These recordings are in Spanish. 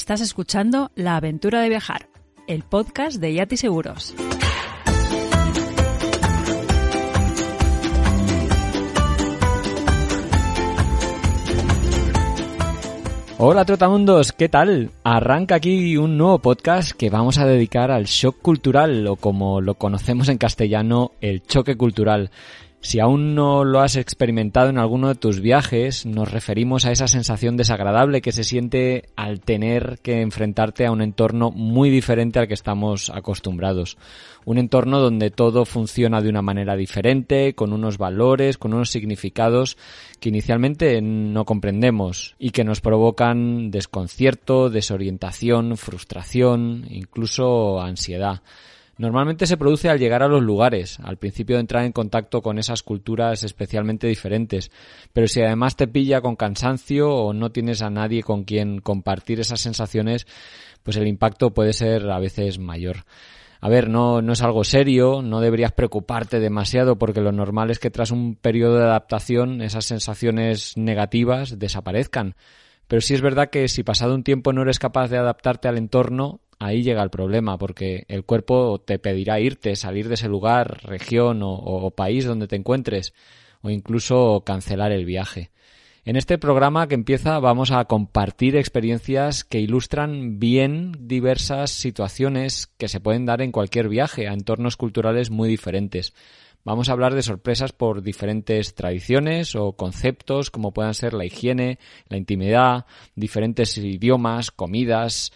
Estás escuchando La aventura de viajar, el podcast de Yati Seguros. Hola Trotamundos, ¿qué tal? Arranca aquí un nuevo podcast que vamos a dedicar al shock cultural o como lo conocemos en castellano, el choque cultural. Si aún no lo has experimentado en alguno de tus viajes, nos referimos a esa sensación desagradable que se siente al tener que enfrentarte a un entorno muy diferente al que estamos acostumbrados. Un entorno donde todo funciona de una manera diferente, con unos valores, con unos significados que inicialmente no comprendemos y que nos provocan desconcierto, desorientación, frustración, incluso ansiedad. Normalmente se produce al llegar a los lugares, al principio de entrar en contacto con esas culturas especialmente diferentes. Pero si además te pilla con cansancio o no tienes a nadie con quien compartir esas sensaciones, pues el impacto puede ser a veces mayor. A ver, no, no es algo serio, no deberías preocuparte demasiado porque lo normal es que tras un periodo de adaptación esas sensaciones negativas desaparezcan. Pero sí es verdad que si pasado un tiempo no eres capaz de adaptarte al entorno, ahí llega el problema, porque el cuerpo te pedirá irte, salir de ese lugar, región o, país donde te encuentres, o incluso cancelar el viaje. En este programa que empieza vamos a compartir experiencias que ilustran bien diversas situaciones que se pueden dar en cualquier viaje a entornos culturales muy diferentes. Vamos a hablar de sorpresas por diferentes tradiciones o conceptos como puedan ser la higiene, la intimidad, diferentes idiomas, comidas,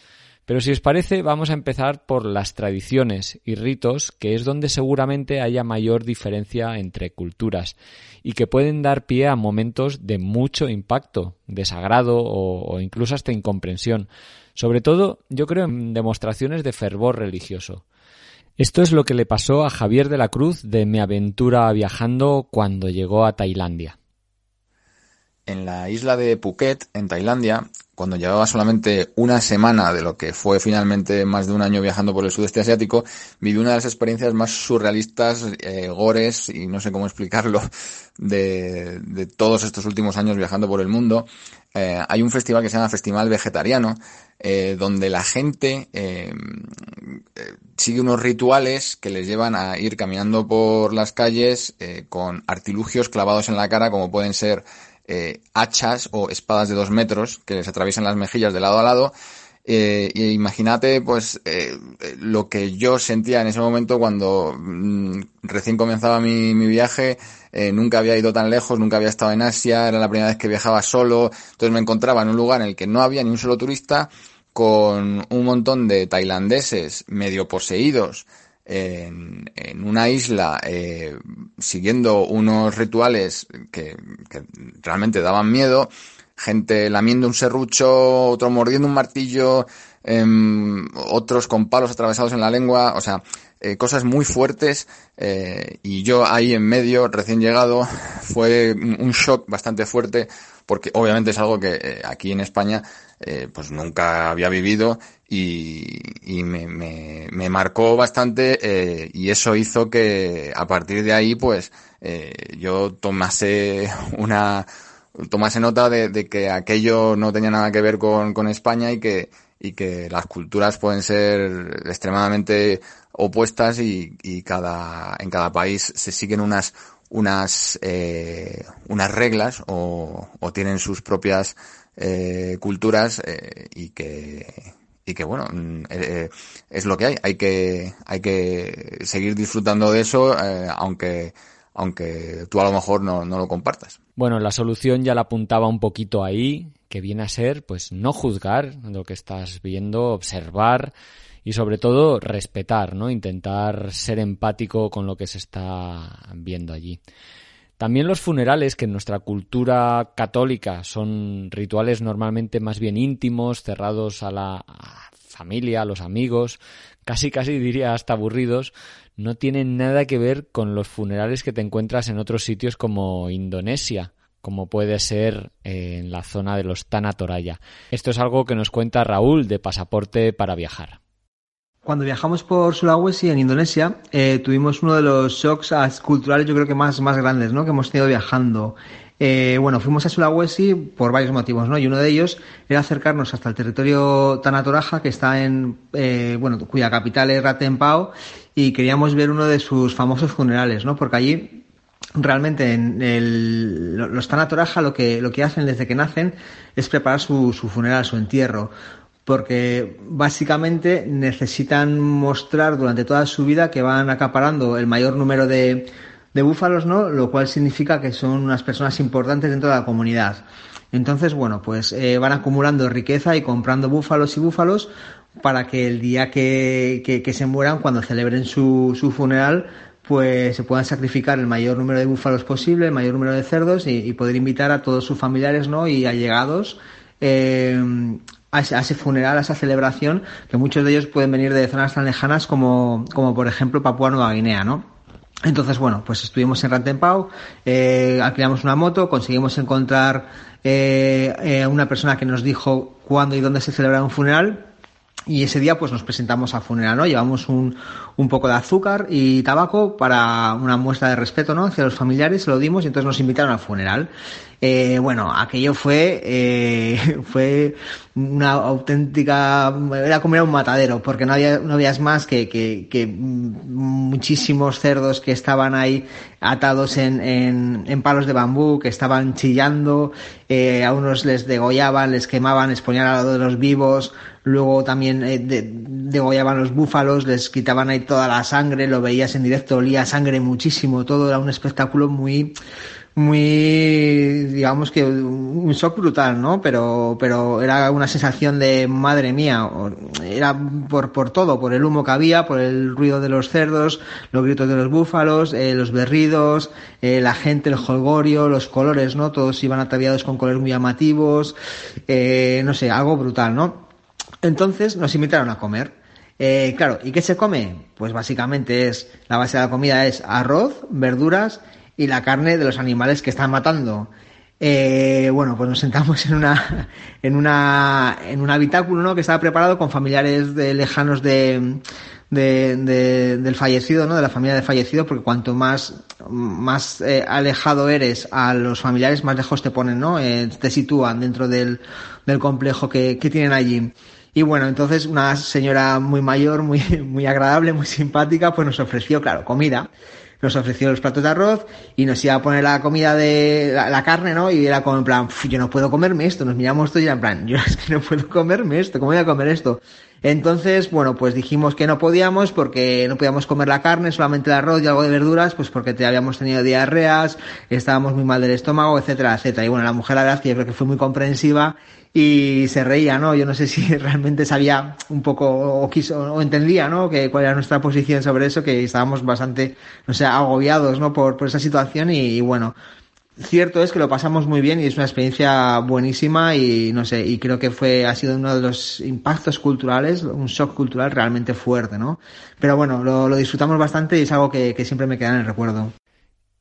pero si os parece, vamos a empezar por las tradiciones y ritos, que es donde seguramente haya mayor diferencia entre culturas y que pueden dar pie a momentos de mucho impacto, desagrado o, incluso hasta incomprensión. Sobre todo, yo creo en demostraciones de fervor religioso. Esto es lo que le pasó a Javier de la Cruz de Mi aventura viajando cuando llegó a Tailandia. En la isla de Phuket, en Tailandia, cuando llevaba solamente una semana de lo que fue finalmente más de un año viajando por el sudeste asiático, viví una de las experiencias más surrealistas, eh, gores, y no sé cómo explicarlo, de, todos estos últimos años viajando por el mundo. Eh, hay un festival que se llama Festival Vegetariano, eh, donde la gente sigue unos rituales que les llevan a ir caminando por las calles con artilugios clavados en la cara, como pueden ser eh, hachas o espadas de dos metros que les atraviesan las mejillas de lado a lado. Eh, imagínate, pues, eh, lo que yo sentía en ese momento cuando mm, recién comenzaba mi, mi viaje, eh, nunca había ido tan lejos, nunca había estado en Asia, era la primera vez que viajaba solo, entonces me encontraba en un lugar en el que no había ni un solo turista, con un montón de tailandeses medio poseídos, en, una isla eh, siguiendo unos rituales que, realmente daban miedo, gente lamiendo un serrucho, otro mordiendo un martillo, eh, otros con palos atravesados en la lengua, o sea, eh, cosas muy fuertes eh, y yo ahí en medio, recién llegado, fue un shock bastante fuerte porque obviamente es algo que eh, aquí en España pues nunca había vivido y, me, me, me, marcó bastante eh, y eso hizo que a partir de ahí pues eh, yo tomase una tomase nota de, de, que aquello no tenía nada que ver con, con España y que y que las culturas pueden ser extremadamente opuestas y, y cada en cada país se siguen unas unas eh, unas reglas o, o tienen sus propias eh, culturas eh, y que y que bueno mm, eh, es lo que hay hay que hay que seguir disfrutando de eso eh, aunque aunque tú a lo mejor no, no lo compartas bueno la solución ya la apuntaba un poquito ahí que viene a ser pues no juzgar lo que estás viendo observar y sobre todo respetar, ¿no? Intentar ser empático con lo que se está viendo allí. También los funerales, que en nuestra cultura católica son rituales normalmente más bien íntimos, cerrados a la familia, a los amigos, casi casi diría hasta aburridos, no tienen nada que ver con los funerales que te encuentras en otros sitios como Indonesia, como puede ser eh, en la zona de los Tanatoraya. Esto es algo que nos cuenta Raúl de Pasaporte para Viajar. Cuando viajamos por Sulawesi, en Indonesia, eh, tuvimos uno de los shocks culturales, yo creo que más, más grandes, ¿no? Que hemos tenido viajando. Eh, bueno, fuimos a Sulawesi por varios motivos, ¿no? Y uno de ellos era acercarnos hasta el territorio Tanatoraja, que está en, eh, bueno, cuya capital es Ratempao, y queríamos ver uno de sus famosos funerales, ¿no? Porque allí realmente en el, los Tanatoraja lo que, lo que hacen desde que nacen es preparar su, su funeral, su entierro porque básicamente necesitan mostrar durante toda su vida que van acaparando el mayor número de, búfalos, ¿no? Lo cual significa que son unas personas importantes dentro de la comunidad. Entonces, bueno, pues eh, van acumulando riqueza y comprando búfalos y búfalos para que el día que, que, se mueran, cuando celebren su, su, funeral, pues se puedan sacrificar el mayor número de búfalos posible, el mayor número de cerdos y, poder invitar a todos sus familiares, ¿no? Y allegados eh, a ese, funeral, a esa celebración, que muchos de ellos pueden venir de zonas tan lejanas como, como por ejemplo Papua Nueva Guinea, ¿no? Entonces, bueno, pues estuvimos en Rantempau, eh, alquilamos una moto, conseguimos encontrar eh, eh, una persona que nos dijo cuándo y dónde se celebraba un funeral, y ese día pues nos presentamos al funeral, ¿no? Llevamos un, un poco de azúcar y tabaco para una muestra de respeto, ¿no? Hacia los familiares, se lo dimos y entonces nos invitaron al funeral. Eh, bueno, aquello fue, eh, fue una auténtica, era como un matadero, porque no había, no habías más que, que, muchísimos cerdos que estaban ahí atados en, en, palos de bambú, que estaban chillando, eh, a unos les degollaban, les quemaban, les ponían de los vivos, luego también eh, degollaban los búfalos, les quitaban ahí toda la sangre, lo veías en directo, olía sangre muchísimo, todo era un espectáculo muy, muy, digamos que un shock brutal, ¿no? Pero, pero era una sensación de madre mía, era por, por todo, por el humo que había, por el ruido de los cerdos, los gritos de los búfalos, eh, los berridos, eh, la gente, el holgorio, los colores, ¿no? Todos iban ataviados con colores muy llamativos, eh, no sé, algo brutal, ¿no? Entonces nos invitaron a comer. Eh, claro, ¿y qué se come? Pues básicamente es, la base de la comida es arroz, verduras y la carne de los animales que están matando. Eh, bueno, pues nos sentamos en una, en una, en un habitáculo, ¿no? Que estaba preparado con familiares de, lejanos de, de, del fallecido, ¿no? De la familia del fallecido, porque cuanto más, más eh, alejado eres a los familiares, más lejos te ponen, ¿no? te sitúan dentro del, del complejo que, que tienen allí. Y bueno, entonces una señora muy mayor, muy, muy agradable, muy simpática, pues nos ofreció, claro, comida. Nos ofreció los platos de arroz y nos iba a poner la comida de la, carne, ¿no? Y era como en plan, yo no puedo comerme esto. Nos miramos todos y era en plan, yo es que no puedo comerme esto, ¿cómo voy a comer esto? Entonces, bueno, pues dijimos que no podíamos porque no podíamos comer la carne, solamente el arroz y algo de verduras, pues porque te habíamos tenido diarreas, estábamos muy mal del estómago, etcétera, etcétera. Y bueno, la mujer la verdad yo creo que fue muy comprensiva y se reía, ¿no? Yo no sé si realmente sabía un poco o quiso o entendía, ¿no? Que cuál era nuestra posición sobre eso, que estábamos bastante, no sé, agobiados, ¿no? Por, por esa situación y, bueno, cierto es que lo pasamos muy bien y es una experiencia buenísima y no sé, y creo que fue, ha sido uno de los impactos culturales, un shock cultural realmente fuerte, ¿no? Pero bueno, lo, disfrutamos bastante y es algo que, que siempre me queda en el recuerdo.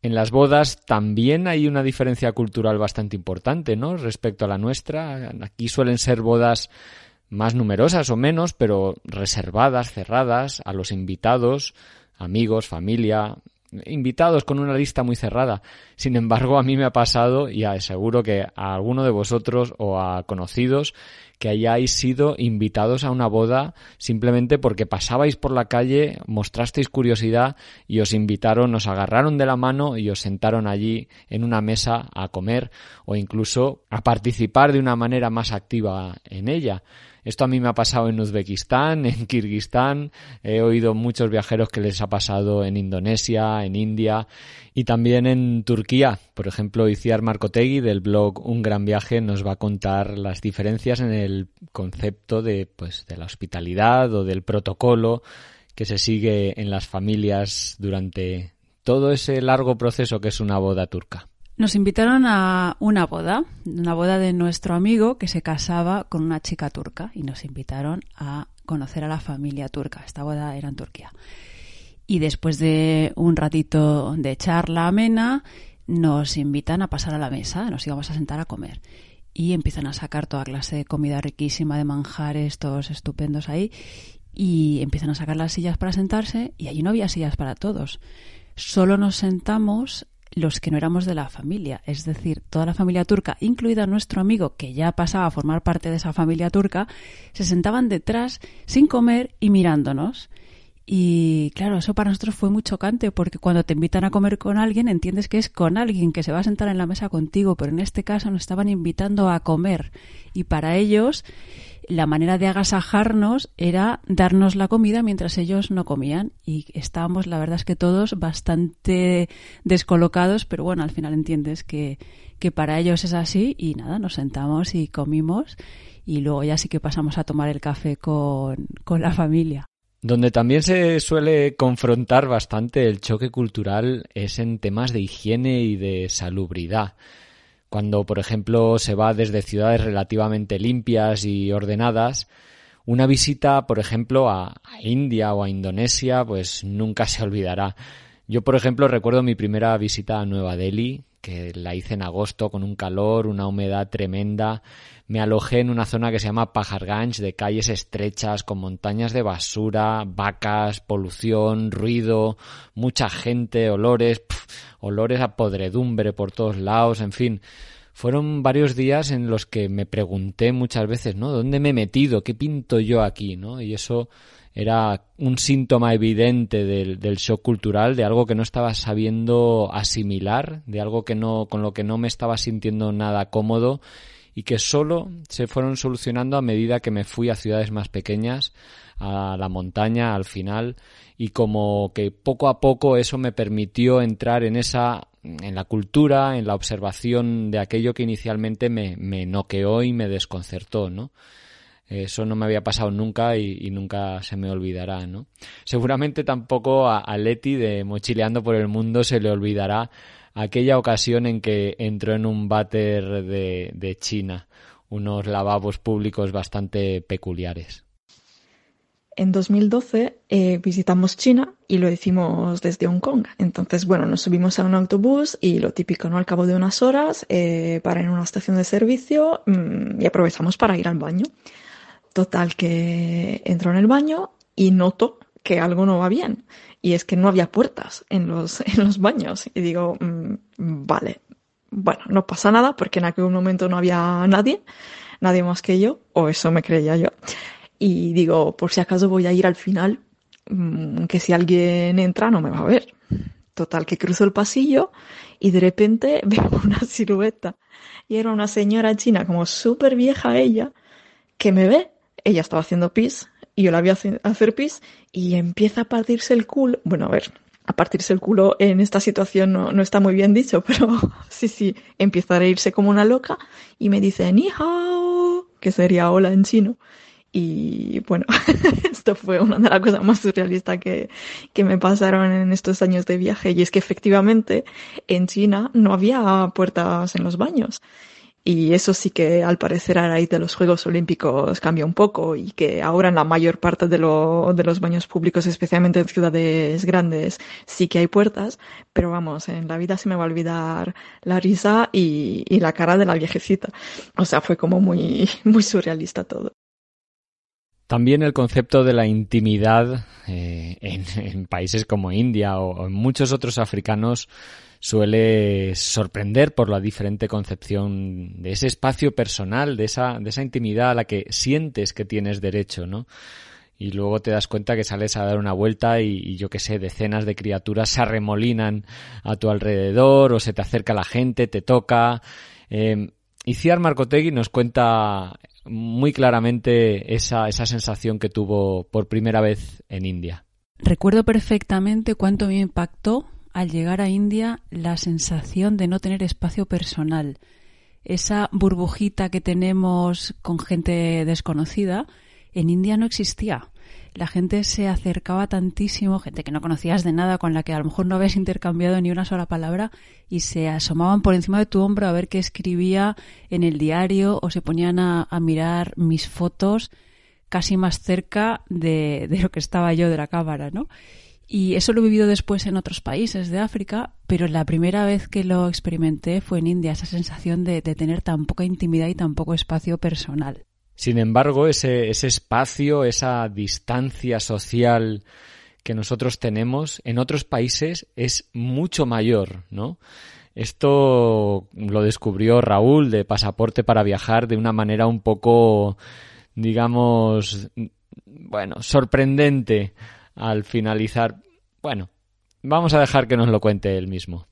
En las bodas también hay una diferencia cultural bastante importante, ¿no? Respecto a la nuestra. Aquí suelen ser bodas más numerosas o menos, pero reservadas, cerradas, a los invitados, amigos, familia, invitados con una lista muy cerrada. Sin embargo, a mí me ha pasado, y aseguro que a alguno de vosotros o a conocidos, que hayáis sido invitados a una boda simplemente porque pasabais por la calle, mostrasteis curiosidad y os invitaron, os agarraron de la mano y os sentaron allí en una mesa a comer o incluso a participar de una manera más activa en ella. Esto a mí me ha pasado en Uzbekistán, en Kirguistán, he oído muchos viajeros que les ha pasado en Indonesia, en India y también en Turquía. Por ejemplo, Iciar Marcotegui del blog Un Gran Viaje nos va a contar las diferencias en el concepto de, pues, de la hospitalidad o del protocolo que se sigue en las familias durante todo ese largo proceso que es una boda turca. Nos invitaron a una boda, una boda de nuestro amigo que se casaba con una chica turca y nos invitaron a conocer a la familia turca. Esta boda era en Turquía. Y después de un ratito de charla amena, nos invitan a pasar a la mesa, nos íbamos a sentar a comer. Y empiezan a sacar toda clase de comida riquísima, de manjares, todos estupendos ahí. Y empiezan a sacar las sillas para sentarse y allí no había sillas para todos. Solo nos sentamos los que no éramos de la familia, es decir, toda la familia turca, incluida nuestro amigo que ya pasaba a formar parte de esa familia turca, se sentaban detrás sin comer y mirándonos. Y claro, eso para nosotros fue muy chocante porque cuando te invitan a comer con alguien entiendes que es con alguien que se va a sentar en la mesa contigo, pero en este caso nos estaban invitando a comer y para ellos la manera de agasajarnos era darnos la comida mientras ellos no comían y estábamos, la verdad es que todos bastante descolocados, pero bueno, al final entiendes que, que para ellos es así y nada, nos sentamos y comimos y luego ya sí que pasamos a tomar el café con, con la familia. Donde también se suele confrontar bastante el choque cultural es en temas de higiene y de salubridad. Cuando, por ejemplo, se va desde ciudades relativamente limpias y ordenadas, una visita, por ejemplo, a, India o a Indonesia, pues nunca se olvidará. Yo, por ejemplo, recuerdo mi primera visita a Nueva Delhi, que la hice en agosto con un calor, una humedad tremenda. Me alojé en una zona que se llama Pajarganj, de calles estrechas, con montañas de basura, vacas, polución, ruido, mucha gente, olores olores a podredumbre por todos lados, en fin. Fueron varios días en los que me pregunté muchas veces, ¿no? ¿Dónde me he metido? ¿Qué pinto yo aquí? ¿no? Y eso era un síntoma evidente del, del, shock cultural, de algo que no estaba sabiendo asimilar, de algo que no, con lo que no me estaba sintiendo nada cómodo y que solo se fueron solucionando a medida que me fui a ciudades más pequeñas, a la montaña al final y como que poco a poco eso me permitió entrar en esa en la cultura, en la observación de aquello que inicialmente me, noqueó y me desconcertó, ¿no? Eso no me había pasado nunca y, nunca se me olvidará, ¿no? Seguramente tampoco a, a, Leti de Mochileando por el Mundo se le olvidará aquella ocasión en que entró en un váter de, China, unos lavabos públicos bastante peculiares. En 2012 eh, visitamos China y lo hicimos desde Hong Kong. Entonces, bueno, nos subimos a un autobús y lo típico, ¿no? Al cabo de unas horas, eh, para en una estación de servicio mmm, y aprovechamos para ir al baño. Total, que entro en el baño y noto que algo no va bien. Y es que no había puertas en los, en los baños. Y digo, mmm, vale, bueno, no pasa nada porque en aquel momento no había nadie, nadie más que yo, o eso me creía yo y digo, por si acaso voy a ir al final, mm, que si alguien entra no me va a ver. Total, que cruzo el pasillo y de repente veo una silueta. Y era una señora china, como súper vieja ella, que me ve. Ella estaba haciendo pis y yo la vi hacer pis y empieza a partirse el culo. Bueno, a ver, a partirse el culo en esta situación no, no está muy bien dicho, pero sí, sí, empieza a reírse como una loca y me dice, ni hao, que sería hola en chino. Y bueno, esto fue una de las cosas más surrealistas que, que me pasaron en estos años de viaje. Y es que efectivamente en China no había puertas en los baños. Y eso sí que al parecer a raíz de los Juegos Olímpicos cambia un poco y que ahora en la mayor parte de, lo, de los baños públicos, especialmente en ciudades grandes, sí que hay puertas, pero vamos, en la vida se me va a olvidar la risa y, y la cara de la viejecita. O sea, fue como muy, muy surrealista todo. También el concepto de la intimidad eh, en, países como India o, o, en muchos otros africanos suele sorprender por la diferente concepción de ese espacio personal, de esa, de esa intimidad a la que sientes que tienes derecho, ¿no? Y luego te das cuenta que sales a dar una vuelta y, y yo que sé, decenas de criaturas se arremolinan a tu alrededor o se te acerca la gente, te toca. Eh, Iciar Marcotegui nos cuenta muy claramente esa, esa sensación que tuvo por primera vez en India. Recuerdo perfectamente cuánto me impactó al llegar a India la sensación de no tener espacio personal. Esa burbujita que tenemos con gente desconocida, en India no existía la gente se acercaba tantísimo, gente que no conocías de nada, con la que a lo mejor no habías intercambiado ni una sola palabra, y se asomaban por encima de tu hombro a ver qué escribía en el diario o se ponían a, mirar mis fotos casi más cerca de, lo que estaba yo de la cámara, ¿no? Y eso lo he vivido después en otros países de África, pero la primera vez que lo experimenté fue en India, esa sensación de tener tan poca intimidad y tan poco espacio personal. Sin embargo, ese, ese espacio, esa distancia social que nosotros tenemos en otros países es mucho mayor, ¿no? Esto lo descubrió Raúl de Pasaporte para Viajar de una manera un poco, digamos, bueno, sorprendente al finalizar. Bueno, vamos a dejar que nos lo cuente él mismo.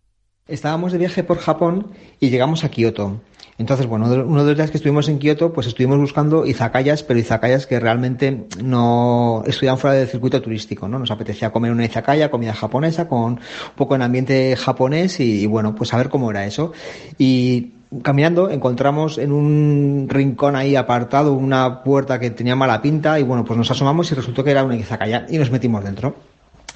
Estábamos de viaje por Japón y llegamos a Kioto. Entonces, bueno, uno de los días que estuvimos en Kioto, pues estuvimos buscando izakayas, pero izakayas que realmente no estuvieran fuera del circuito turístico, ¿no? Nos apetecía comer una izakaya, comida japonesa, con un poco en ambiente japonés y, bueno, pues a ver cómo era eso. Y caminando encontramos en un rincón ahí apartado una puerta que tenía mala pinta y bueno, pues nos asomamos y resultó que era una izakaya y nos metimos dentro.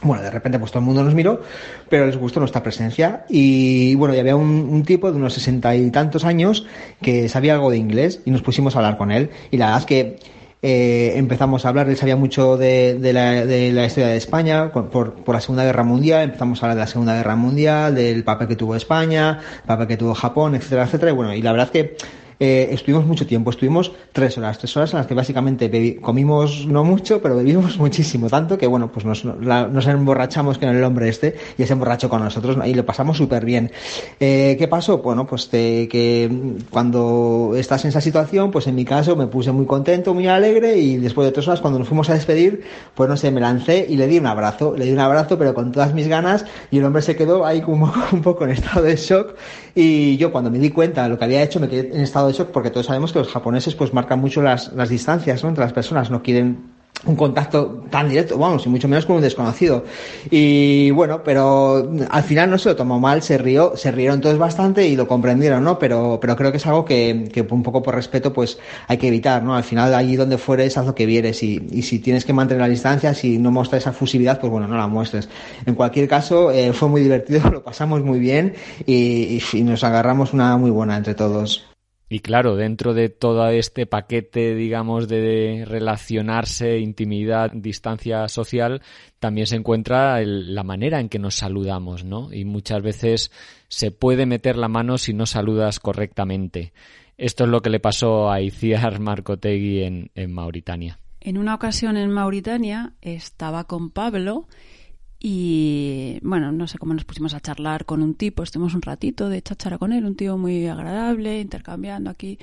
Bueno, de repente pues todo el mundo nos miró, pero les gustó nuestra presencia. Y bueno, y había un, tipo de unos sesenta y tantos años que sabía algo de inglés y nos pusimos a hablar con él. Y la verdad es que eh, empezamos a hablar, él sabía mucho de, la, de la, historia de España por, por, la Segunda Guerra Mundial, empezamos a hablar de la Segunda Guerra Mundial, del papel que tuvo España, el papel que tuvo Japón, etcétera, etcétera. Y bueno, y la verdad que eh, estuvimos mucho tiempo, estuvimos tres horas, tres horas en las que básicamente comimos no mucho, pero bebimos muchísimo, tanto que bueno, pues nos, nos emborrachamos con el hombre este y ese emborracho con nosotros y lo pasamos súper bien. Eh, ¿Qué pasó? Bueno, pues que cuando estás en esa situación, pues en mi caso me puse muy contento, muy alegre y después de tres horas cuando nos fuimos a despedir, pues no sé, me lancé y le di un abrazo, le di un abrazo pero con todas mis ganas y el hombre se quedó ahí como un poco en estado de shock y yo cuando me di cuenta de lo que había hecho me quedé en estado de shock porque todos sabemos que los japoneses pues marcan mucho las, distancias ¿no? entre las personas, no quieren un contacto tan directo, vamos, y mucho menos con un desconocido. Y bueno, pero al final no se lo tomó mal, se rió, se rieron todos bastante y lo comprendieron, ¿no? Pero, pero creo que es algo que, un poco por respeto, pues hay que evitar, ¿no? Al final, allí donde fueres, haz lo que vieres y, si tienes que mantener la distancia, si no muestras esa fusividad, pues bueno, no la muestres. En cualquier caso, eh, fue muy divertido, lo pasamos muy bien y nos agarramos una muy buena entre todos. Y claro, dentro de todo este paquete, digamos, de relacionarse, intimidad, distancia social, también se encuentra la manera en que nos saludamos, ¿no? Y muchas veces se puede meter la mano si no saludas correctamente. Esto es lo que le pasó a Iciar Marcotegui en, en Mauritania. En una ocasión en Mauritania estaba con Pablo y bueno, no sé cómo nos pusimos a charlar con un tipo, estuvimos un ratito de chachara con él, un tío muy agradable, intercambiando aquí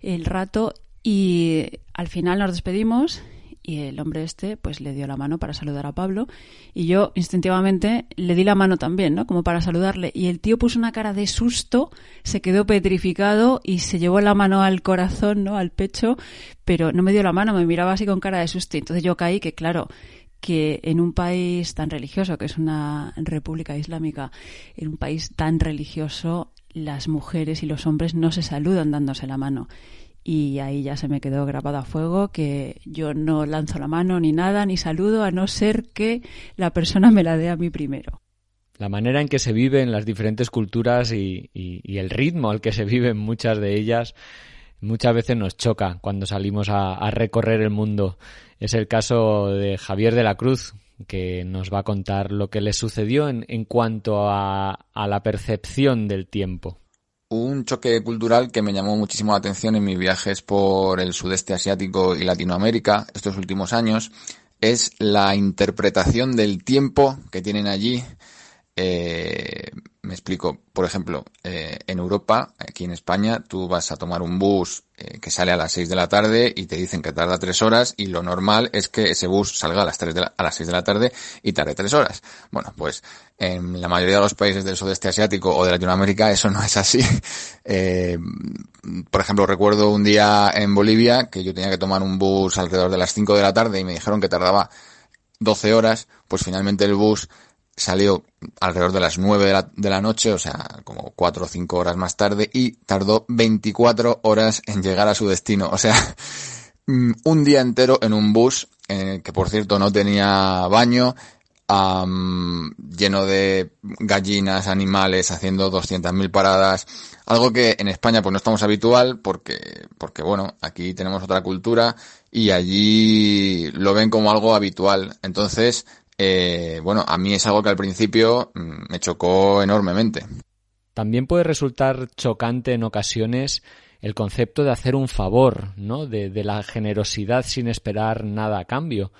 el rato y al final nos despedimos y el hombre este pues le dio la mano para saludar a Pablo y yo instintivamente le di la mano también, ¿no? Como para saludarle y el tío puso una cara de susto, se quedó petrificado y se llevó la mano al corazón, ¿no? Al pecho, pero no me dio la mano, me miraba así con cara de susto. Entonces yo caí que claro, que en un país tan religioso, que es una república islámica, en un país tan religioso, las mujeres y los hombres no se saludan dándose la mano. Y ahí ya se me quedó grabado a fuego que yo no lanzo la mano ni nada, ni saludo, a no ser que la persona me la dé a mí primero. La manera en que se vive en las diferentes culturas y, y el ritmo al que se viven muchas de ellas muchas veces nos choca cuando salimos a, recorrer el mundo. Es el caso de Javier de la Cruz, que nos va a contar lo que le sucedió en, en cuanto a, a, la percepción del tiempo. Un choque cultural que me llamó muchísimo la atención en mis viajes por el sudeste asiático y Latinoamérica estos últimos años es la interpretación del tiempo que tienen allí eh, me explico, por ejemplo, eh, en Europa, aquí en España, tú vas a tomar un bus eh, que sale a las 6 de la tarde y te dicen que tarda 3 horas y lo normal es que ese bus salga a las, 3 de a las 6 de la tarde y tarde 3 horas. Bueno, pues en la mayoría de los países del sudeste asiático o de Latinoamérica eso no es así. Eh, por ejemplo, recuerdo un día en Bolivia que yo tenía que tomar un bus alrededor de las 5 de la tarde y me dijeron que tardaba 12 horas, pues finalmente el bus salió alrededor de las 9 de la, noche, o sea, como 4 o 5 horas más tarde, y tardó 24 horas en llegar a su destino. O sea, mm, un día entero en un bus, eh, que por cierto no tenía baño, lleno de gallinas, animales, haciendo 200.000 paradas, algo que en España pues no estamos habitual porque, porque bueno, aquí tenemos otra cultura y allí lo ven como algo habitual. Entonces, eh, bueno, a mí es algo que al principio mm, me chocó enormemente. También puede resultar chocante en ocasiones el concepto de hacer un favor, ¿no? De, la generosidad sin esperar nada a cambio,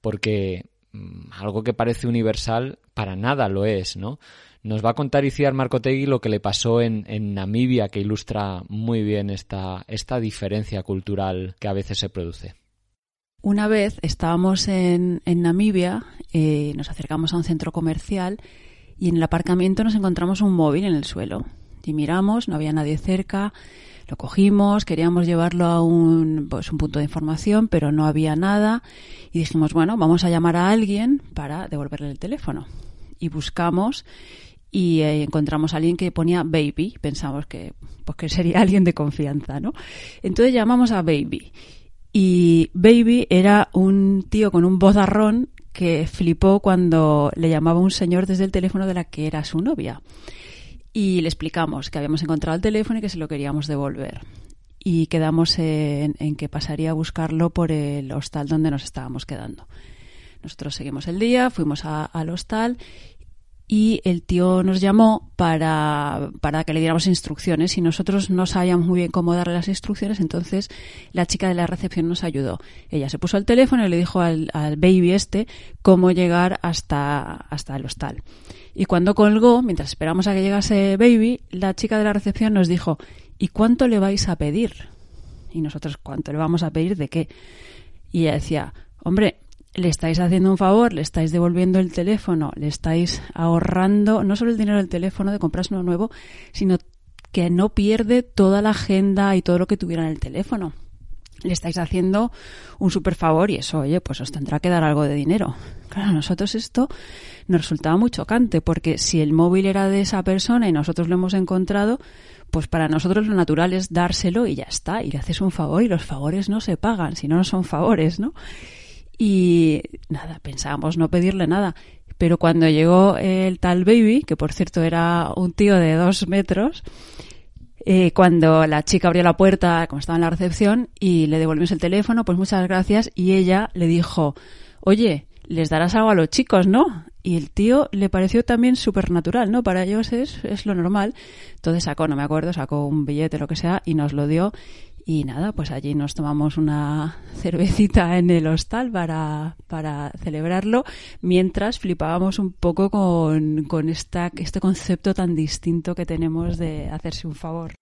porque mm, algo que parece universal para nada lo es, ¿no? Nos va a contar Iciar Marcotegui lo que le pasó en, en, Namibia, que ilustra muy bien esta, esta diferencia cultural que a veces se produce. Una vez estábamos en, en Namibia, eh, nos acercamos a un centro comercial y en el aparcamiento nos encontramos un móvil en el suelo. Y miramos, no había nadie cerca, lo cogimos, queríamos llevarlo a un, pues, un punto de información, pero no había nada. Y dijimos, bueno, vamos a llamar a alguien para devolverle el teléfono. Y buscamos y eh, encontramos a alguien que ponía baby. Pensamos que, pues, que sería alguien de confianza, ¿no? Entonces llamamos a baby y Baby era un tío con un vozarrón que flipó cuando le llamaba un señor desde el teléfono de la que era su novia. Y le explicamos que habíamos encontrado el teléfono y que se lo queríamos devolver. Y quedamos en, que pasaría a buscarlo por el hostal donde nos estábamos quedando. Nosotros seguimos el día, fuimos al hostal y el tío nos llamó para, para que le diéramos instrucciones y nosotros no sabíamos muy bien cómo darle las instrucciones, entonces la chica de la recepción nos ayudó. Ella se puso al teléfono y le dijo al, baby este cómo llegar hasta, hasta el hostal. Y cuando colgó, mientras esperamos a que llegase baby, la chica de la recepción nos dijo, ¿y cuánto le vais a pedir? Y nosotros, ¿cuánto le vamos a pedir de qué? Y ella decía, hombre, le estáis haciendo un favor, le estáis devolviendo el teléfono, le estáis ahorrando no solo el dinero del teléfono de comprarse uno nuevo, sino que no pierde toda la agenda y todo lo que tuviera en el teléfono. Le estáis haciendo un super favor y eso, oye, pues os tendrá que dar algo de dinero. Claro, a nosotros esto nos resultaba muy chocante porque si el móvil era de esa persona y nosotros lo hemos encontrado, pues para nosotros lo natural es dárselo y ya está, y le haces un favor y los favores no se pagan, si no, no son favores, ¿no? Y nada, pensábamos no pedirle nada. Pero cuando llegó el tal baby, que por cierto era un tío de dos metros, eh, cuando la chica abrió la puerta, como estaba en la recepción, y le devolvimos el teléfono, pues muchas gracias, y ella le dijo, oye, les darás algo a los chicos, ¿no? Y el tío le pareció también súper natural, ¿no? Para ellos es, es lo normal. Entonces sacó, no me acuerdo, sacó un billete, lo que sea, y nos lo dio. Y nada, pues allí nos tomamos una cervecita en el hostal para, para celebrarlo, mientras flipábamos un poco con, con esta, este concepto tan distinto que tenemos de hacerse un favor.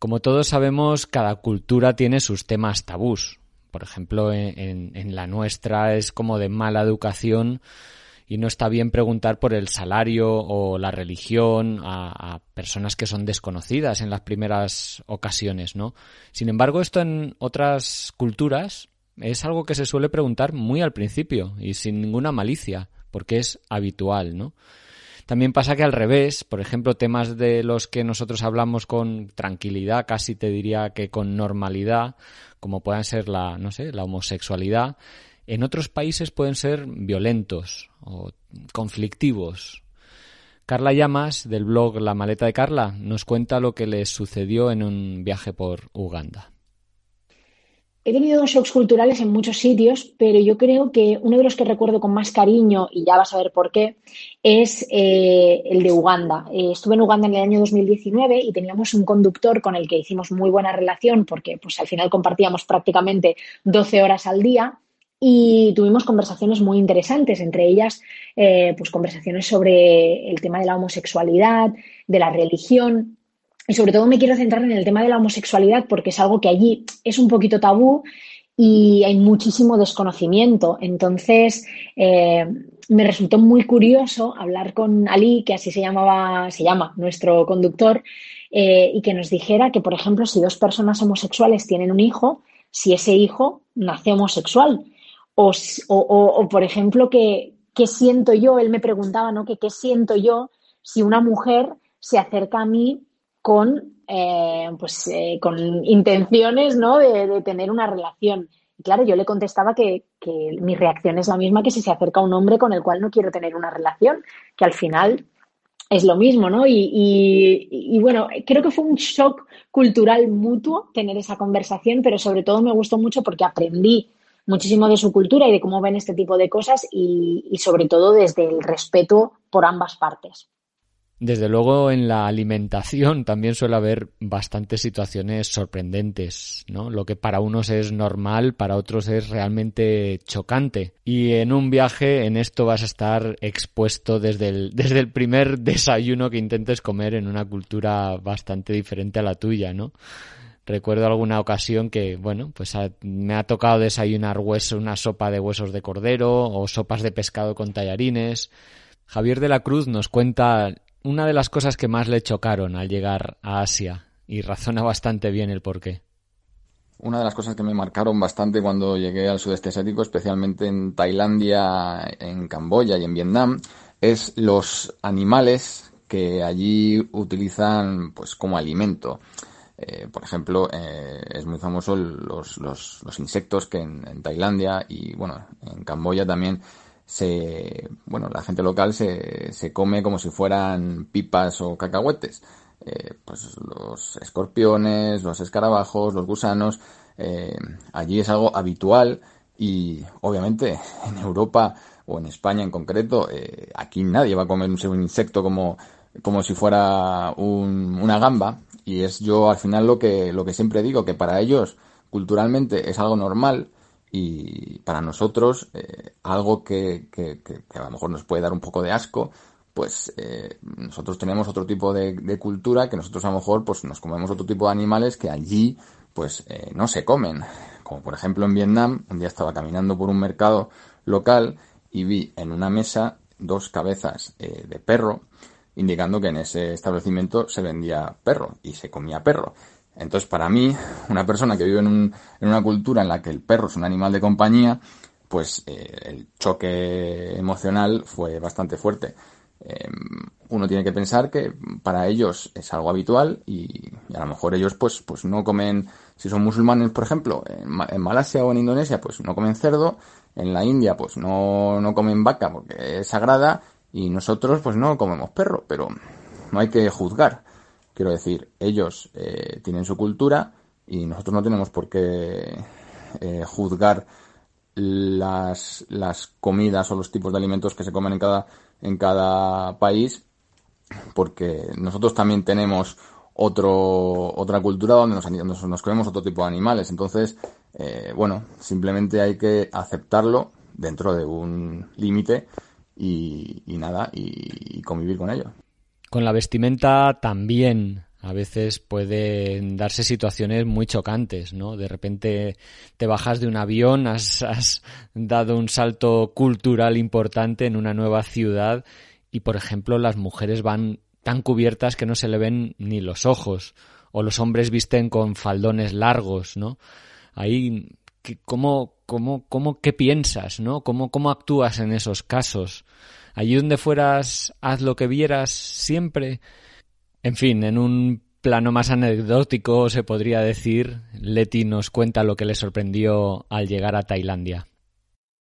Como todos sabemos, cada cultura tiene sus temas tabús. Por ejemplo, en, en la nuestra es como de mala educación y no está bien preguntar por el salario o la religión a, personas que son desconocidas en las primeras ocasiones, ¿no? Sin embargo, esto en otras culturas es algo que se suele preguntar muy al principio y sin ninguna malicia, porque es habitual, ¿no? También pasa que al revés, por ejemplo, temas de los que nosotros hablamos con tranquilidad, casi te diría que con normalidad, como puedan ser la, no sé, la homosexualidad, en otros países pueden ser violentos o conflictivos. Carla Llamas, del blog La maleta de Carla, nos cuenta lo que le sucedió en un viaje por Uganda. He tenido shocks culturales en muchos sitios, pero yo creo que uno de los que recuerdo con más cariño, y ya vas a ver por qué, es eh, el de Uganda. Eh, estuve en Uganda en el año 2019 y teníamos un conductor con el que hicimos muy buena relación porque pues, al final compartíamos prácticamente 12 horas al día y tuvimos conversaciones muy interesantes, entre ellas eh, pues conversaciones sobre el tema de la homosexualidad, de la religión y sobre todo me quiero centrar en el tema de la homosexualidad porque es algo que allí es un poquito tabú y hay muchísimo desconocimiento. Entonces, eh, me resultó muy curioso hablar con Ali, que así se llamaba, se llama nuestro conductor, eh, y que nos dijera que, por ejemplo, si dos personas homosexuales tienen un hijo, si ese hijo nace homosexual. O, o, por ejemplo, que, ¿qué siento yo? Él me preguntaba, ¿no? Que qué siento yo si una mujer se acerca a mí con, eh, pues, eh, con intenciones ¿no? de, tener una relación. Y claro, yo le contestaba que, mi reacción es la misma que si se acerca un hombre con el cual no quiero tener una relación, que al final es lo mismo, ¿no? y, bueno, creo que fue un shock cultural mutuo tener esa conversación, pero sobre todo me gustó mucho porque aprendí muchísimo de su cultura y de cómo ven este tipo de cosas y, sobre todo desde el respeto por ambas partes. Desde luego en la alimentación también suele haber bastantes situaciones sorprendentes, ¿no? Lo que para unos es normal, para otros es realmente chocante. Y en un viaje en esto vas a estar expuesto desde el, desde el primer desayuno que intentes comer en una cultura bastante diferente a la tuya, ¿no? Recuerdo alguna ocasión que, bueno, pues me ha tocado desayunar hueso, una sopa de huesos de cordero o sopas de pescado con tallarines. Javier de la Cruz nos cuenta una de las cosas que más le chocaron al llegar a Asia y razona bastante bien el porqué. Una de las cosas que me marcaron bastante cuando llegué al sudeste asiático, especialmente en Tailandia, en Camboya y en Vietnam, es los animales que allí utilizan pues como alimento. Eh, por ejemplo, eh, es muy famoso los, los, los insectos que en, Tailandia y bueno, en Camboya también se, bueno, la gente local se, se come como si fueran pipas o cacahuetes. Eh, pues los escorpiones, los escarabajos, los gusanos, allí es algo habitual y obviamente en Europa o en España en concreto, aquí nadie va a comer un insecto como, como si fuera un, una gamba, y es yo al final lo que, lo que siempre digo, que para ellos culturalmente es algo normal y para nosotros eh, algo que, que, que, a lo mejor nos puede dar un poco de asco, pues eh, nosotros tenemos otro tipo de, cultura que nosotros a lo mejor pues nos comemos otro tipo de animales que allí pues eh, no se comen. Como por ejemplo en Vietnam, un día estaba caminando por un mercado local y vi en una mesa dos cabezas de perro indicando que en ese establecimiento se vendía perro y se comía perro. Entonces, para mí, una persona que vive en, una cultura en la que el perro es un animal de compañía, pues eh, el choque emocional fue bastante fuerte. Em, uno tiene que pensar que para ellos es algo habitual y, a lo mejor ellos pues, pues no comen, si son musulmanes, por ejemplo, en, Malasia o en Indonesia, pues no comen cerdo, en la India pues no, no comen vaca porque es sagrada y nosotros, pues no comemos perro, pero no hay que juzgar. Quiero decir, ellos eh, tienen su cultura y nosotros no tenemos por qué eh, juzgar las, las comidas o los tipos de alimentos que se comen en cada, en cada país, porque nosotros también tenemos otro, otra cultura donde nos, nos, comemos otro tipo de animales. Entonces, eh, bueno, simplemente hay que aceptarlo dentro de un límite y, nada, y, convivir con ello. Con la vestimenta también a veces pueden darse situaciones muy chocantes, ¿no? De repente te bajas de un avión, has, has, dado un salto cultural importante en una nueva ciudad y, por ejemplo, las mujeres van tan cubiertas que no se le ven ni los ojos, o los hombres visten con faldones largos, ¿no? Ahí cómo, cómo, cómo, qué piensas, ¿no? ¿Cómo, cómo actúas en esos casos? Allí donde fueras, haz lo que vieras siempre. En fin, en un plano más anecdótico se podría decir, Leti nos cuenta lo que le sorprendió al llegar a Tailandia.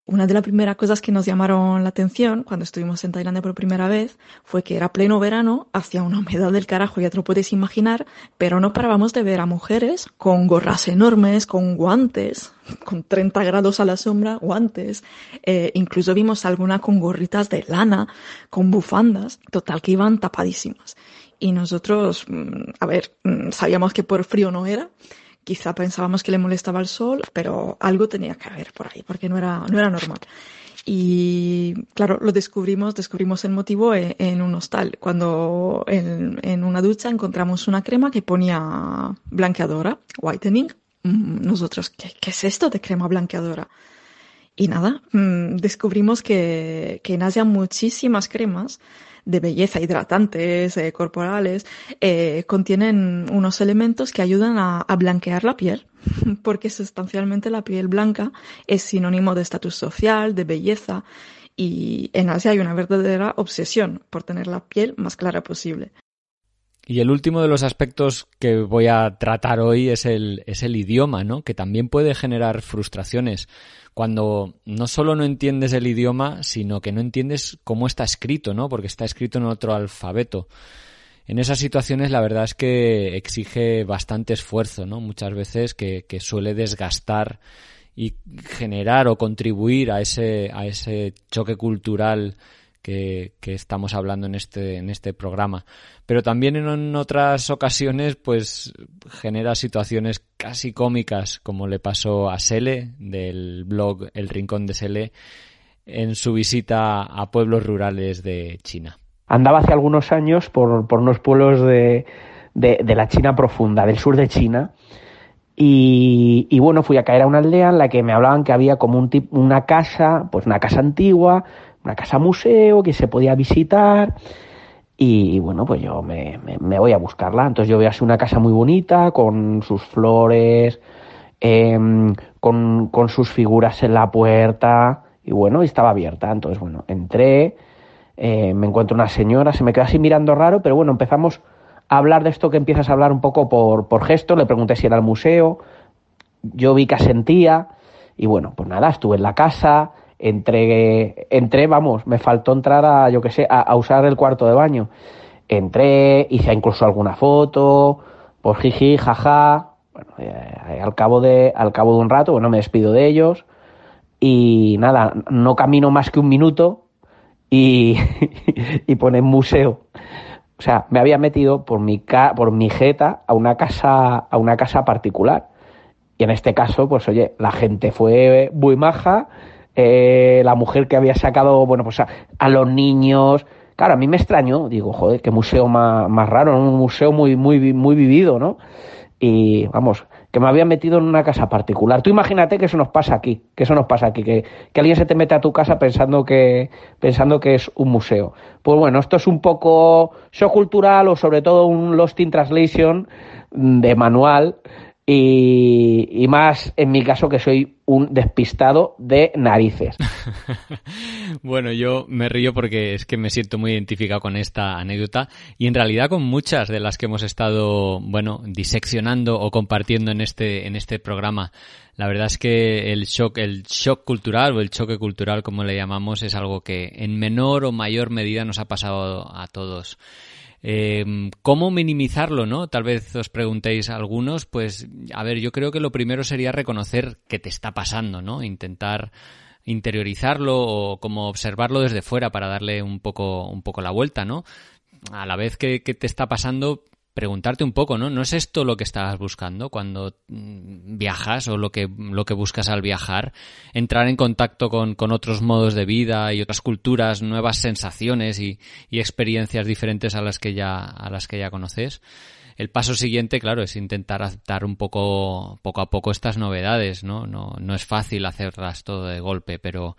Una de las primeras cosas que nos llamaron la atención cuando estuvimos en Tailandia por primera vez fue que era pleno verano, hacía una humedad del carajo, ya te lo puedes imaginar, pero no parábamos de ver a mujeres con gorras enormes, con guantes, con 30 grados a la sombra, guantes, eh, incluso vimos algunas con gorritas de lana, con bufandas, total que iban tapadísimas. Y nosotros, mm, a ver, mm, sabíamos que por frío no era, Quizá pensábamos que le molestaba el sol, pero algo tenía que haber por ahí, porque no era, no era normal. Y claro, lo descubrimos, descubrimos el motivo e, en, un hostal, cuando en, una ducha encontramos una crema que ponía blanqueadora, whitening. Mm, nosotros, ¿qué, qué es esto de crema blanqueadora? Y nada, mm, descubrimos que, que en Asia muchísimas cremas de belleza, hidratantes, eh, corporales, eh, contienen unos elementos que ayudan a, blanquear la piel, porque sustancialmente la piel blanca es sinónimo de estatus social, de belleza, y en Asia hay una verdadera obsesión por tener la piel más clara posible. Y el último de los aspectos que voy a tratar hoy es el, es el idioma, ¿no? Que también puede generar frustraciones cuando no solo no entiendes el idioma, sino que no entiendes cómo está escrito, ¿no? Porque está escrito en otro alfabeto. En esas situaciones la verdad es que exige bastante esfuerzo, ¿no? Muchas veces que, que suele desgastar y generar o contribuir a ese, a ese choque cultural que, estamos hablando en este, en este programa. Pero también en, otras ocasiones, pues genera situaciones casi cómicas, como le pasó a Sele, del blog El Rincón de Sele, en su visita a pueblos rurales de China. Andaba hace algunos años por, por unos pueblos de, de, la China profunda, del sur de China, y, bueno, fui a caer a una aldea en la que me hablaban que había como un una casa, pues una casa antigua, una casa museo que se podía visitar. Y bueno, pues yo me, voy a buscarla. Entonces yo veo así una casa muy bonita, con sus flores, em, con, sus figuras en la puerta. Y bueno, estaba abierta. Entonces, bueno, entré, eh, me encuentro una señora, se me queda así mirando raro, pero bueno, empezamos a hablar de esto que empiezas a hablar un poco por, por gesto. Le pregunté si era el museo. Yo vi que asentía. Y bueno, pues nada, estuve en la casa, Entré, entré, vamos, me faltó entrar a, yo que sé, a, usar el cuarto de baño. Entré, hice incluso alguna foto, pues jiji, jaja. Bueno, eh, al, cabo de, al cabo de un rato, bueno, me despido de ellos. Y nada, no camino más que un minuto y, y pone museo. O sea, me había metido por mi, por mi jeta a una casa, a una casa particular. Y en este caso, pues oye, la gente fue muy maja eh, la mujer que había sacado, bueno, pues a, los niños. Claro, a mí me extrañó, digo, joder, qué museo más, más raro, un museo muy, muy, muy vivido, ¿no? Y vamos, que me había metido en una casa particular. Tú imagínate que eso nos pasa aquí, que eso nos pasa aquí, que, que alguien se te mete a tu casa pensando que, pensando que es un museo. Pues bueno, esto es un poco show cultural o sobre todo un Lost in Translation de manual y, más en mi caso que soy un despistado de narices. bueno, yo me río porque es que me siento muy identificado con esta anécdota y en realidad con muchas de las que hemos estado, bueno, diseccionando o compartiendo en este, en este programa. La verdad es que el shock, el shock cultural o el choque cultural, como le llamamos, es algo que en menor o mayor medida nos ha pasado a todos. Eh, ¿Cómo minimizarlo, no? Tal vez os preguntéis algunos, pues, a ver, yo creo que lo primero sería reconocer qué te está pasando, ¿no? Intentar interiorizarlo o como observarlo desde fuera para darle un poco, un poco la vuelta, ¿no? A la vez que, que te está pasando, preguntarte un poco, ¿no? ¿No es esto lo que estás buscando cuando mm, viajas o lo que, lo que buscas al viajar? Entrar en contacto con, con otros modos de vida y otras culturas, nuevas sensaciones y, y, experiencias diferentes a las que ya, a las que ya conoces. El paso siguiente, claro, es intentar adaptar un poco, poco a poco estas novedades, ¿no? No, no es fácil hacerlas todo de golpe, pero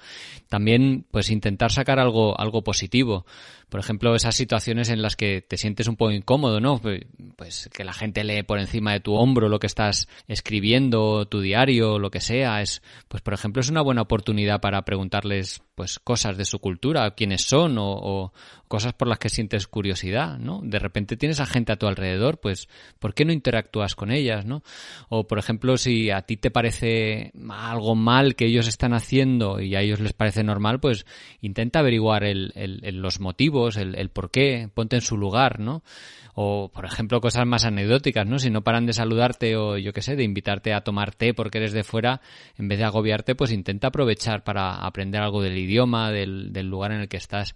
también, pues intentar sacar algo, algo positivo por ejemplo, esas situaciones en las que te sientes un poco incómodo, ¿no? Pues, pues que la gente lee por encima de tu hombro lo que estás escribiendo, tu diario, lo que sea, es, pues por ejemplo, es una buena oportunidad para preguntarles, pues cosas de su cultura, quiénes son o, cosas por las que sientes curiosidad, ¿no? De repente tienes a gente a tu alrededor, pues ¿por qué no interactúas con ellas, ¿no? O por ejemplo, si a ti te parece algo mal que ellos están haciendo y a ellos les parece normal, pues intenta averiguar el, los motivos, el, por qué, ponte en su lugar, ¿no? O, por ejemplo, cosas más anecdóticas, ¿no? Si no paran de saludarte o, yo qué sé, de invitarte a tomar té porque eres de fuera, en vez de agobiarte, pues intenta aprovechar para aprender algo del idioma, del, del lugar en el que estás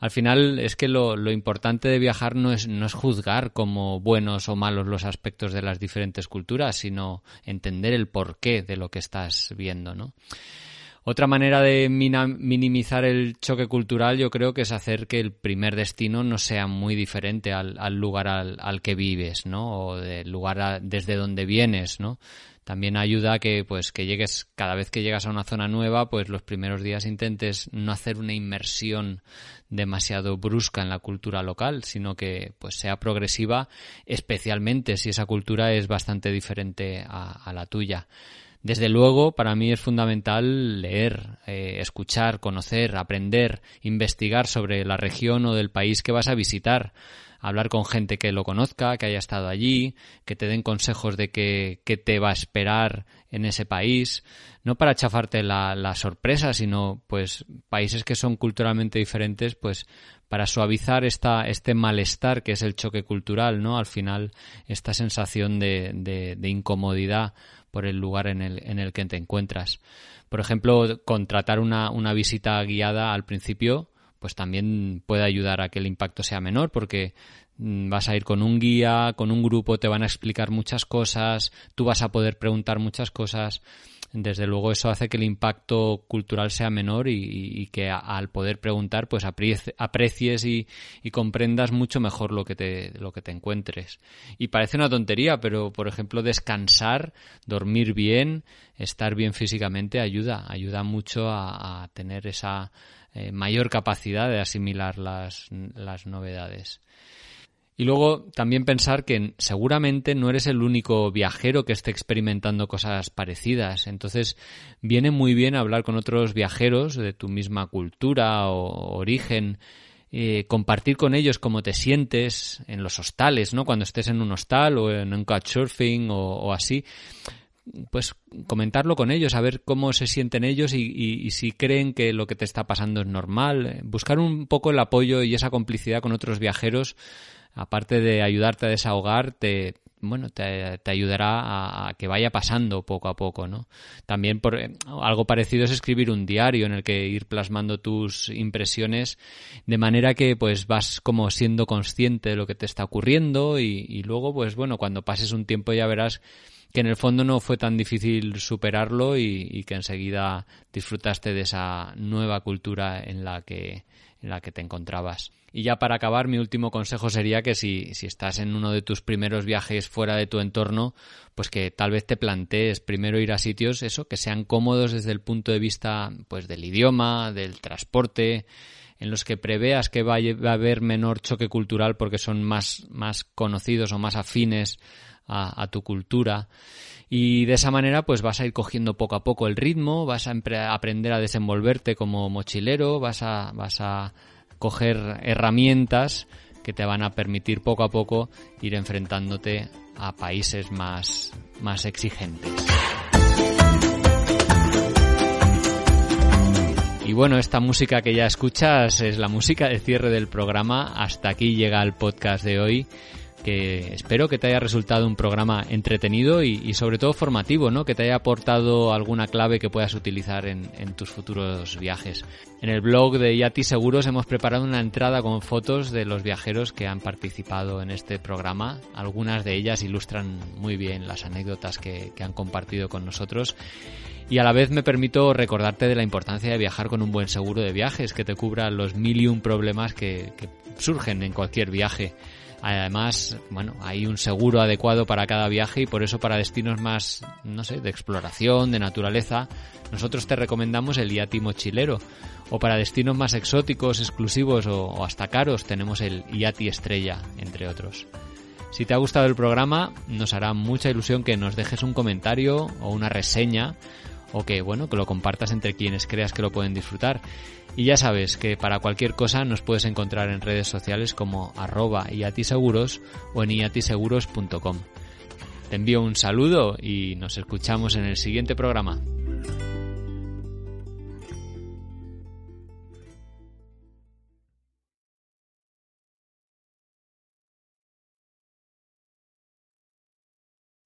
al final es que lo, lo, importante de viajar no es, no es juzgar como buenos o malos los aspectos de las diferentes culturas, sino entender el porqué de lo que estás viendo, ¿no? Otra manera de minimizar el choque cultural yo creo que es hacer que el primer destino no sea muy diferente al, lugar al, que vives, ¿no? O del lugar desde donde vienes, ¿no? También ayuda a que, pues, que llegues, cada vez que llegas a una zona nueva, pues los primeros días intentes no hacer una inmersión demasiado brusca en la cultura local, sino que, pues, sea progresiva, especialmente si esa cultura es bastante diferente a la tuya. Desde luego, para mí es fundamental leer, eh, escuchar, conocer, aprender, investigar sobre la región o del país que vas a visitar, hablar con gente que lo conozca, que haya estado allí, que te den consejos de qué, te va a esperar en ese país, no para chafarte la, la, sorpresa, sino pues países que son culturalmente diferentes, pues para suavizar esta, este malestar que es el choque cultural, ¿no? Al final, esta sensación de, de, de incomodidad por el lugar en el, en el que te encuentras. Por ejemplo, contratar una, una visita guiada al principio, pues también puede ayudar a que el impacto sea menor, porque mm, vas a ir con un guía, con un grupo, te van a explicar muchas cosas, tú vas a poder preguntar muchas cosas desde luego eso hace que el impacto cultural sea menor y, que al poder preguntar pues aprecies y, comprendas mucho mejor lo que te lo que te encuentres. Y parece una tontería pero por ejemplo descansar dormir bien estar bien físicamente ayuda ayuda mucho a, tener esa eh, mayor capacidad de asimilar las, las novedades y luego también pensar que seguramente no eres el único viajero que esté experimentando cosas parecidas. Entonces viene muy bien hablar con otros viajeros de tu misma cultura o origen. Eh, compartir con ellos cómo te sientes en los hostales, ¿no? Cuando estés en un hostal o en un couchsurfing o, o así, pues comentarlo con ellos, a ver cómo se sienten ellos y, y, si creen que lo que te está pasando es normal. Buscar un poco el apoyo y esa complicidad con otros viajeros aparte de ayudarte a desahogar, te, bueno, te, ayudará a, que vaya pasando poco a poco, ¿no? También por, eh, algo parecido es escribir un diario en el que ir plasmando tus impresiones de manera que pues vas como siendo consciente de lo que te está ocurriendo y, luego pues bueno, cuando pases un tiempo ya verás que en el fondo no fue tan difícil superarlo y, y que enseguida disfrutaste de esa nueva cultura en la que en la que te encontrabas. Y ya para acabar, mi último consejo sería que si, si, estás en uno de tus primeros viajes fuera de tu entorno, pues que tal vez te plantees primero ir a sitios, eso, que sean cómodos desde el punto de vista, pues del idioma, del transporte, en los que preveas que va a haber menor choque cultural porque son más, más conocidos o más afines a, a tu cultura. Y de esa manera pues vas a ir cogiendo poco a poco el ritmo, vas a aprender a desenvolverte como mochilero, vas a, vas a coger herramientas que te van a permitir poco a poco ir enfrentándote a países más, más exigentes. Y bueno, esta música que ya escuchas es la música de cierre del programa. Hasta aquí llega el podcast de hoy que espero que te haya resultado un programa entretenido y, sobre todo formativo, ¿no? Que te haya aportado alguna clave que puedas utilizar en, tus futuros viajes. En el blog de Yati Seguros hemos preparado una entrada con fotos de los viajeros que han participado en este programa. Algunas de ellas ilustran muy bien las anécdotas que, han compartido con nosotros. Y a la vez me permito recordarte de la importancia de viajar con un buen seguro de viajes que te cubra los mil y un problemas que surgen en cualquier viaje. Además, bueno, hay un seguro adecuado para cada viaje y por eso para destinos más, no sé, de exploración, de naturaleza, nosotros te recomendamos el IATI mochilero. O para destinos más exóticos, exclusivos o, hasta caros, tenemos el IATI estrella, entre otros. Si te ha gustado el programa, nos hará mucha ilusión que nos dejes un comentario o una reseña o que, bueno, que lo compartas entre quienes creas que lo pueden disfrutar. Y ya sabes que para cualquier cosa nos puedes encontrar en redes sociales como arroba iatiseguros o en iatiseguros.com. Te envío un saludo y nos escuchamos en el siguiente programa.